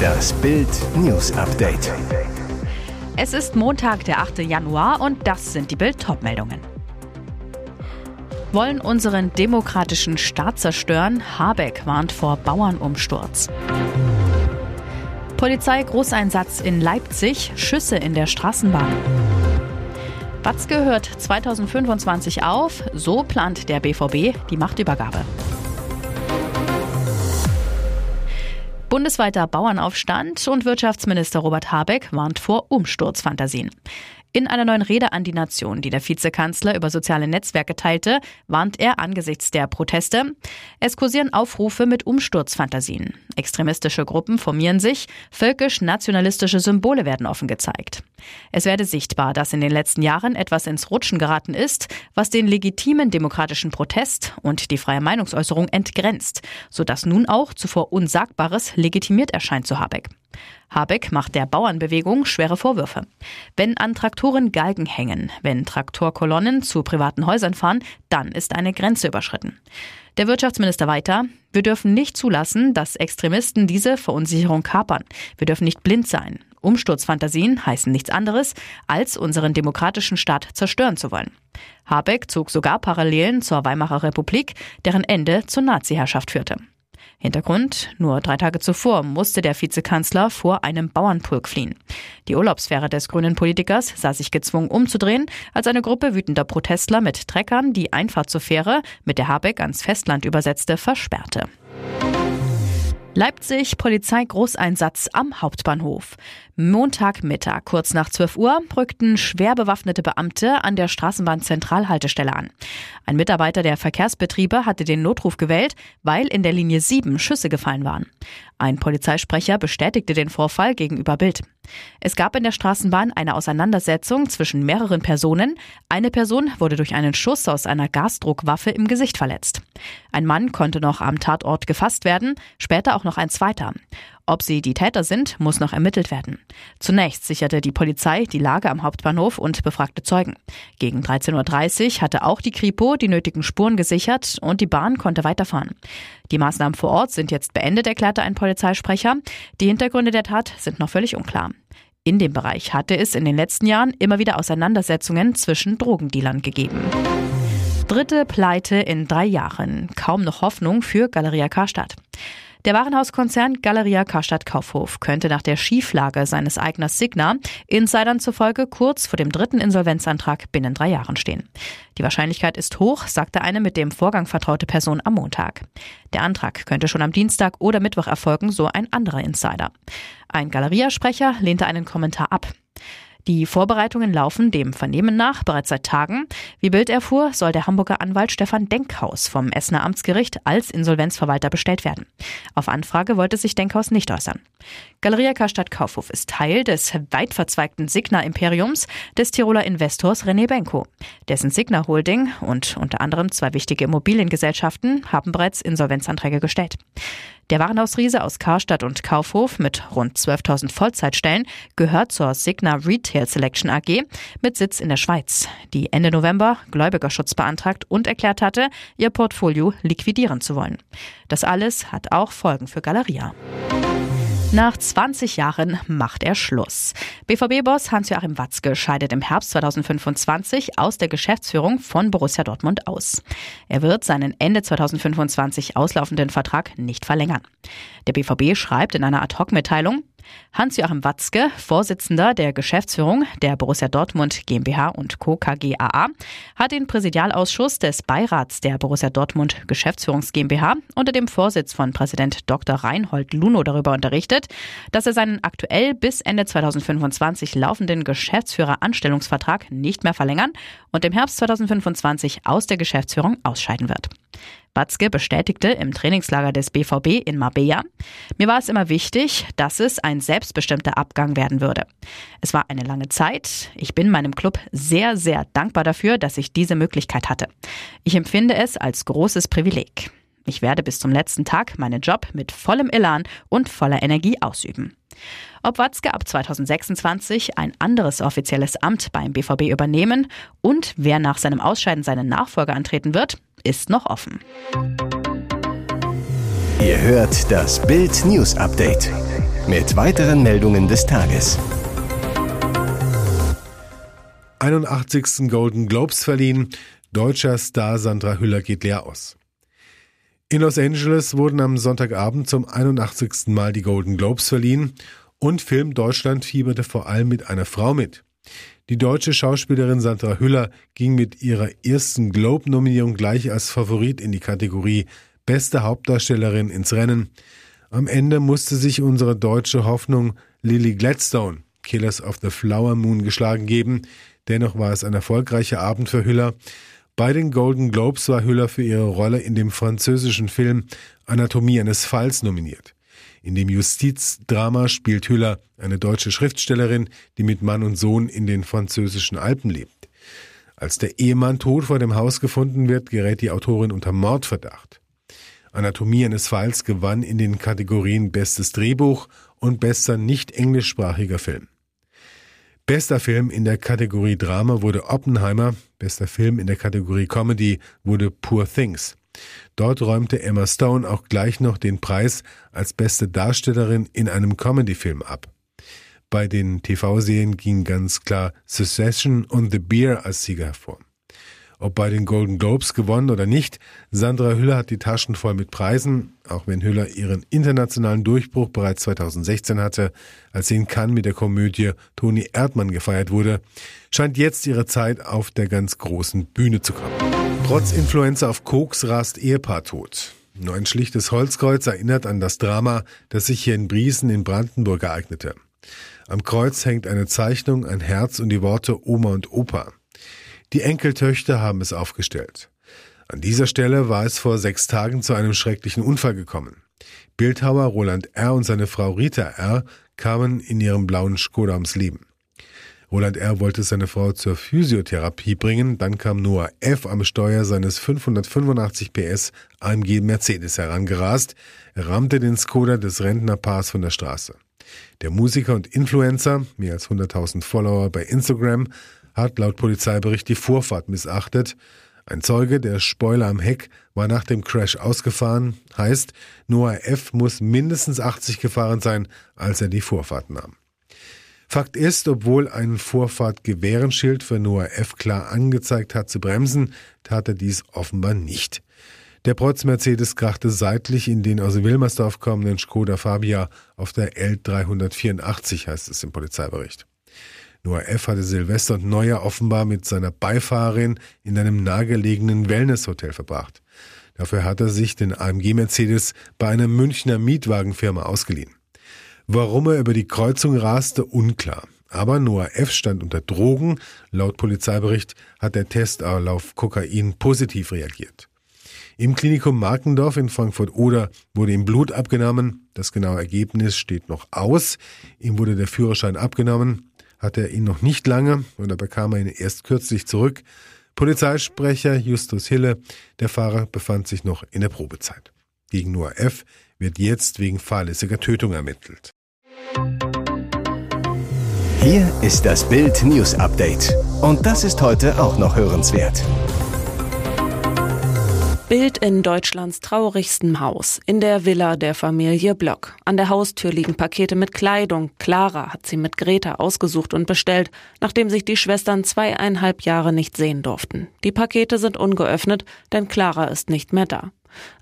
Das Bild News Update. Es ist Montag, der 8. Januar und das sind die Bild meldungen Wollen unseren demokratischen Staat zerstören? Habeck warnt vor Bauernumsturz. Polizei Großeinsatz in Leipzig, Schüsse in der Straßenbahn. Watzke hört 2025 auf, so plant der BVB die Machtübergabe. Bundesweiter Bauernaufstand und Wirtschaftsminister Robert Habeck warnt vor Umsturzfantasien. In einer neuen Rede an die Nation, die der Vizekanzler über soziale Netzwerke teilte, warnt er angesichts der Proteste. Es kursieren Aufrufe mit Umsturzfantasien. Extremistische Gruppen formieren sich, völkisch-nationalistische Symbole werden offen gezeigt. Es werde sichtbar, dass in den letzten Jahren etwas ins Rutschen geraten ist, was den legitimen demokratischen Protest und die freie Meinungsäußerung entgrenzt, sodass nun auch zuvor Unsagbares legitimiert erscheint zu Habeck. Habeck macht der Bauernbewegung schwere Vorwürfe. Wenn an Traktoren Galgen hängen, wenn Traktorkolonnen zu privaten Häusern fahren, dann ist eine Grenze überschritten. Der Wirtschaftsminister weiter, wir dürfen nicht zulassen, dass Extremisten diese Verunsicherung kapern. Wir dürfen nicht blind sein. Umsturzfantasien heißen nichts anderes, als unseren demokratischen Staat zerstören zu wollen. Habeck zog sogar Parallelen zur Weimarer Republik, deren Ende zur Nazi-Herrschaft führte. Hintergrund, nur drei Tage zuvor musste der Vizekanzler vor einem Bauernpulk fliehen. Die Urlaubsfähre des grünen Politikers sah sich gezwungen umzudrehen, als eine Gruppe wütender Protestler mit Treckern die Einfahrt zur Fähre, mit der Habeck ans Festland übersetzte, versperrte. Leipzig Polizeigroßeinsatz am Hauptbahnhof. Montagmittag, kurz nach 12 Uhr, rückten schwer bewaffnete Beamte an der Straßenbahnzentralhaltestelle an. Ein Mitarbeiter der Verkehrsbetriebe hatte den Notruf gewählt, weil in der Linie 7 Schüsse gefallen waren. Ein Polizeisprecher bestätigte den Vorfall gegenüber Bild. Es gab in der Straßenbahn eine Auseinandersetzung zwischen mehreren Personen. Eine Person wurde durch einen Schuss aus einer Gasdruckwaffe im Gesicht verletzt. Ein Mann konnte noch am Tatort gefasst werden, später auch noch ein zweiter. Ob sie die Täter sind, muss noch ermittelt werden. Zunächst sicherte die Polizei die Lage am Hauptbahnhof und befragte Zeugen. Gegen 13.30 Uhr hatte auch die Kripo die nötigen Spuren gesichert und die Bahn konnte weiterfahren. Die Maßnahmen vor Ort sind jetzt beendet, erklärte ein Polizeisprecher. Die Hintergründe der Tat sind noch völlig unklar. In dem Bereich hatte es in den letzten Jahren immer wieder Auseinandersetzungen zwischen Drogendealern gegeben. Dritte Pleite in drei Jahren. Kaum noch Hoffnung für Galeria Karstadt. Der Warenhauskonzern Galeria Karstadt Kaufhof könnte nach der Schieflage seines Eigners Signa Insidern zufolge kurz vor dem dritten Insolvenzantrag binnen drei Jahren stehen. Die Wahrscheinlichkeit ist hoch, sagte eine mit dem Vorgang vertraute Person am Montag. Der Antrag könnte schon am Dienstag oder Mittwoch erfolgen, so ein anderer Insider. Ein Galeria-Sprecher lehnte einen Kommentar ab. Die Vorbereitungen laufen dem Vernehmen nach bereits seit Tagen. Wie Bild erfuhr, soll der Hamburger Anwalt Stefan Denkhaus vom Essener Amtsgericht als Insolvenzverwalter bestellt werden. Auf Anfrage wollte sich Denkhaus nicht äußern. Galeria Karstadt Kaufhof ist Teil des weit verzweigten Signa-Imperiums des Tiroler Investors René Benko. Dessen Signa Holding und unter anderem zwei wichtige Immobiliengesellschaften haben bereits Insolvenzanträge gestellt. Der Warenhausriese aus Karstadt und Kaufhof mit rund 12.000 Vollzeitstellen gehört zur Signa Retail Selection AG mit Sitz in der Schweiz, die Ende November Gläubigerschutz beantragt und erklärt hatte, ihr Portfolio liquidieren zu wollen. Das alles hat auch Folgen für Galeria. Nach 20 Jahren macht er Schluss. BVB-Boss Hans-Joachim Watzke scheidet im Herbst 2025 aus der Geschäftsführung von Borussia Dortmund aus. Er wird seinen Ende 2025 auslaufenden Vertrag nicht verlängern. Der BVB schreibt in einer Ad-Hoc-Mitteilung, Hans-Joachim Watzke, Vorsitzender der Geschäftsführung der Borussia Dortmund GmbH und Co. KGaA, hat den Präsidialausschuss des Beirats der Borussia Dortmund Geschäftsführungs GmbH unter dem Vorsitz von Präsident Dr. Reinhold Luno darüber unterrichtet, dass er seinen aktuell bis Ende 2025 laufenden Geschäftsführeranstellungsvertrag nicht mehr verlängern und im Herbst 2025 aus der Geschäftsführung ausscheiden wird. Batzke bestätigte im Trainingslager des BVB in Marbella, mir war es immer wichtig, dass es ein selbstbestimmter Abgang werden würde. Es war eine lange Zeit. Ich bin meinem Club sehr, sehr dankbar dafür, dass ich diese Möglichkeit hatte. Ich empfinde es als großes Privileg. Ich werde bis zum letzten Tag meinen Job mit vollem Elan und voller Energie ausüben. Ob Watzke ab 2026 ein anderes offizielles Amt beim BVB übernehmen und wer nach seinem Ausscheiden seinen Nachfolger antreten wird, ist noch offen. Ihr hört das Bild News Update mit weiteren Meldungen des Tages. 81. Golden Globes verliehen. Deutscher Star Sandra Hüller geht leer aus. In Los Angeles wurden am Sonntagabend zum 81. Mal die Golden Globes verliehen und Film Deutschland fieberte vor allem mit einer Frau mit. Die deutsche Schauspielerin Sandra Hüller ging mit ihrer ersten Globe-Nominierung gleich als Favorit in die Kategorie Beste Hauptdarstellerin ins Rennen. Am Ende musste sich unsere deutsche Hoffnung Lily Gladstone, Killers of the Flower Moon, geschlagen geben. Dennoch war es ein erfolgreicher Abend für Hüller. Bei den Golden Globes war Hüller für ihre Rolle in dem französischen Film Anatomie eines Falls nominiert. In dem Justizdrama spielt Hüller eine deutsche Schriftstellerin, die mit Mann und Sohn in den französischen Alpen lebt. Als der Ehemann tot vor dem Haus gefunden wird, gerät die Autorin unter Mordverdacht. Anatomie eines Falls gewann in den Kategorien Bestes Drehbuch und bester nicht englischsprachiger Film. Bester Film in der Kategorie Drama wurde Oppenheimer, bester Film in der Kategorie Comedy wurde Poor Things. Dort räumte Emma Stone auch gleich noch den Preis als beste Darstellerin in einem Comedyfilm ab. Bei den TV-Serien ging ganz klar Succession und The Beer als Sieger hervor. Ob bei den Golden Globes gewonnen oder nicht, Sandra Hüller hat die Taschen voll mit Preisen, auch wenn Hüller ihren internationalen Durchbruch bereits 2016 hatte, als sie in Cannes mit der Komödie Toni Erdmann gefeiert wurde, scheint jetzt ihre Zeit auf der ganz großen Bühne zu kommen. Trotz Influenza auf Koks rast Ehepaar tot. Nur ein schlichtes Holzkreuz erinnert an das Drama, das sich hier in Briesen in Brandenburg ereignete. Am Kreuz hängt eine Zeichnung, ein Herz und die Worte Oma und Opa. Die Enkeltöchter haben es aufgestellt. An dieser Stelle war es vor sechs Tagen zu einem schrecklichen Unfall gekommen. Bildhauer Roland R. und seine Frau Rita R. kamen in ihrem blauen Skoda ums Leben. Roland R. wollte seine Frau zur Physiotherapie bringen, dann kam Noah F. am Steuer seines 585 PS AMG Mercedes herangerast, er rammte den Skoda des Rentnerpaars von der Straße. Der Musiker und Influencer, mehr als 100.000 Follower bei Instagram, hat laut Polizeibericht die Vorfahrt missachtet. Ein Zeuge, der Spoiler am Heck, war nach dem Crash ausgefahren. Heißt, Noah F. muss mindestens 80 gefahren sein, als er die Vorfahrt nahm. Fakt ist, obwohl ein Vorfahrt-Gewehrenschild für Noah F. klar angezeigt hat zu bremsen, tat er dies offenbar nicht. Der Protz Mercedes krachte seitlich in den aus Wilmersdorf kommenden Skoda Fabia auf der L384, heißt es im Polizeibericht. Noah F. hatte Silvester und Neujahr offenbar mit seiner Beifahrerin in einem nahegelegenen Wellnesshotel verbracht. Dafür hat er sich den AMG Mercedes bei einer Münchner Mietwagenfirma ausgeliehen. Warum er über die Kreuzung raste, unklar. Aber Noah F. stand unter Drogen. Laut Polizeibericht hat der Test auf Kokain positiv reagiert. Im Klinikum Markendorf in Frankfurt-Oder wurde ihm Blut abgenommen. Das genaue Ergebnis steht noch aus. Ihm wurde der Führerschein abgenommen hatte er ihn noch nicht lange da bekam er ihn erst kürzlich zurück. Polizeisprecher Justus Hille, der Fahrer befand sich noch in der Probezeit. Gegen Noah F. wird jetzt wegen fahrlässiger Tötung ermittelt. Hier ist das Bild News Update. Und das ist heute auch noch hörenswert. Bild in Deutschlands traurigstem Haus, in der Villa der Familie Block. An der Haustür liegen Pakete mit Kleidung. Clara hat sie mit Greta ausgesucht und bestellt, nachdem sich die Schwestern zweieinhalb Jahre nicht sehen durften. Die Pakete sind ungeöffnet, denn Clara ist nicht mehr da.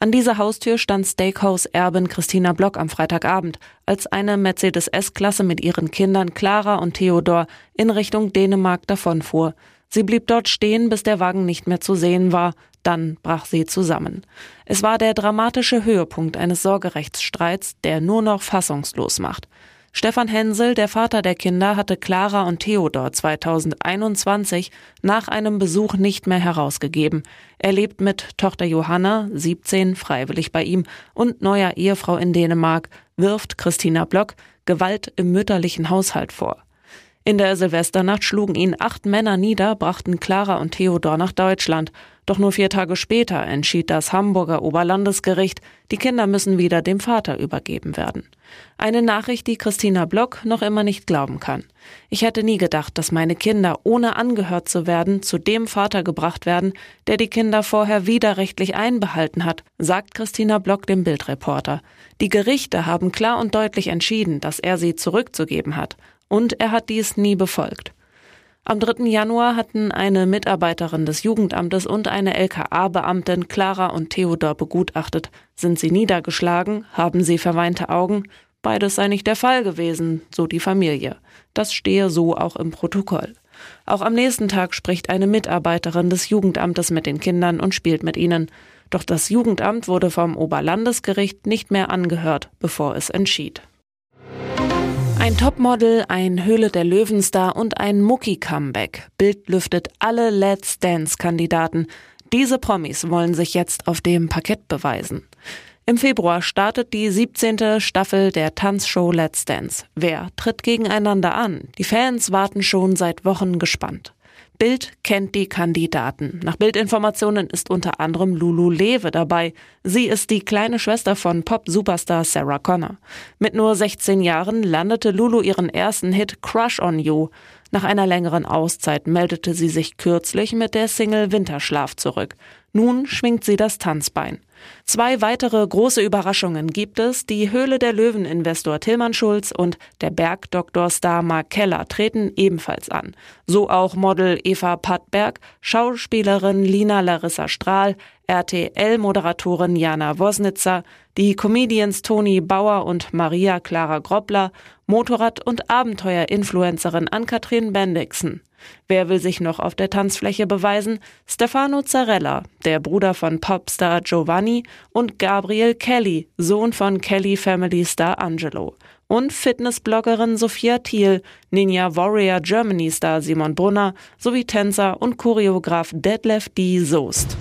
An dieser Haustür stand Steakhouse-Erbin Christina Block am Freitagabend, als eine Mercedes S-Klasse mit ihren Kindern Clara und Theodor in Richtung Dänemark davonfuhr. Sie blieb dort stehen, bis der Wagen nicht mehr zu sehen war. Dann brach sie zusammen. Es war der dramatische Höhepunkt eines Sorgerechtsstreits, der nur noch fassungslos macht. Stefan Hensel, der Vater der Kinder, hatte Clara und Theodor 2021 nach einem Besuch nicht mehr herausgegeben. Er lebt mit Tochter Johanna, 17, freiwillig bei ihm und neuer Ehefrau in Dänemark, wirft Christina Block Gewalt im mütterlichen Haushalt vor. In der Silvesternacht schlugen ihn acht Männer nieder, brachten Clara und Theodor nach Deutschland. Doch nur vier Tage später entschied das Hamburger Oberlandesgericht, die Kinder müssen wieder dem Vater übergeben werden. Eine Nachricht, die Christina Block noch immer nicht glauben kann. Ich hätte nie gedacht, dass meine Kinder, ohne angehört zu werden, zu dem Vater gebracht werden, der die Kinder vorher widerrechtlich einbehalten hat, sagt Christina Block dem Bildreporter. Die Gerichte haben klar und deutlich entschieden, dass er sie zurückzugeben hat. Und er hat dies nie befolgt. Am 3. Januar hatten eine Mitarbeiterin des Jugendamtes und eine LKA-Beamtin Clara und Theodor begutachtet. Sind sie niedergeschlagen? Haben sie verweinte Augen? Beides sei nicht der Fall gewesen, so die Familie. Das stehe so auch im Protokoll. Auch am nächsten Tag spricht eine Mitarbeiterin des Jugendamtes mit den Kindern und spielt mit ihnen. Doch das Jugendamt wurde vom Oberlandesgericht nicht mehr angehört, bevor es entschied. Ein Topmodel, ein Höhle der Löwenstar und ein Mucki-Comeback. Bild lüftet alle Let's Dance-Kandidaten. Diese Promis wollen sich jetzt auf dem Parkett beweisen. Im Februar startet die 17. Staffel der Tanzshow Let's Dance. Wer tritt gegeneinander an? Die Fans warten schon seit Wochen gespannt. Bild kennt die Kandidaten. Nach Bildinformationen ist unter anderem Lulu Lewe dabei. Sie ist die kleine Schwester von Pop-Superstar Sarah Connor. Mit nur 16 Jahren landete Lulu ihren ersten Hit Crush on You. Nach einer längeren Auszeit meldete sie sich kürzlich mit der Single Winterschlaf zurück. Nun schwingt sie das Tanzbein. Zwei weitere große Überraschungen gibt es. Die Höhle der Löwen-Investor Tilman Schulz und der Bergdoktor-Star Mark Keller treten ebenfalls an. So auch Model Eva Pattberg, Schauspielerin Lina Larissa Strahl, RTL-Moderatorin Jana Wosnitzer, die Comedians Toni Bauer und Maria Clara Groppler, Motorrad- und Abenteuer-Influencerin Ann-Kathrin Bendixen. Wer will sich noch auf der Tanzfläche beweisen? Stefano Zarella, der Bruder von Popstar Giovanni und Gabriel Kelly, Sohn von Kelly Family Star Angelo. Und Fitnessbloggerin Sophia Thiel, Ninja Warrior Germany Star Simon Brunner sowie Tänzer und Choreograf Detlef D. Soest.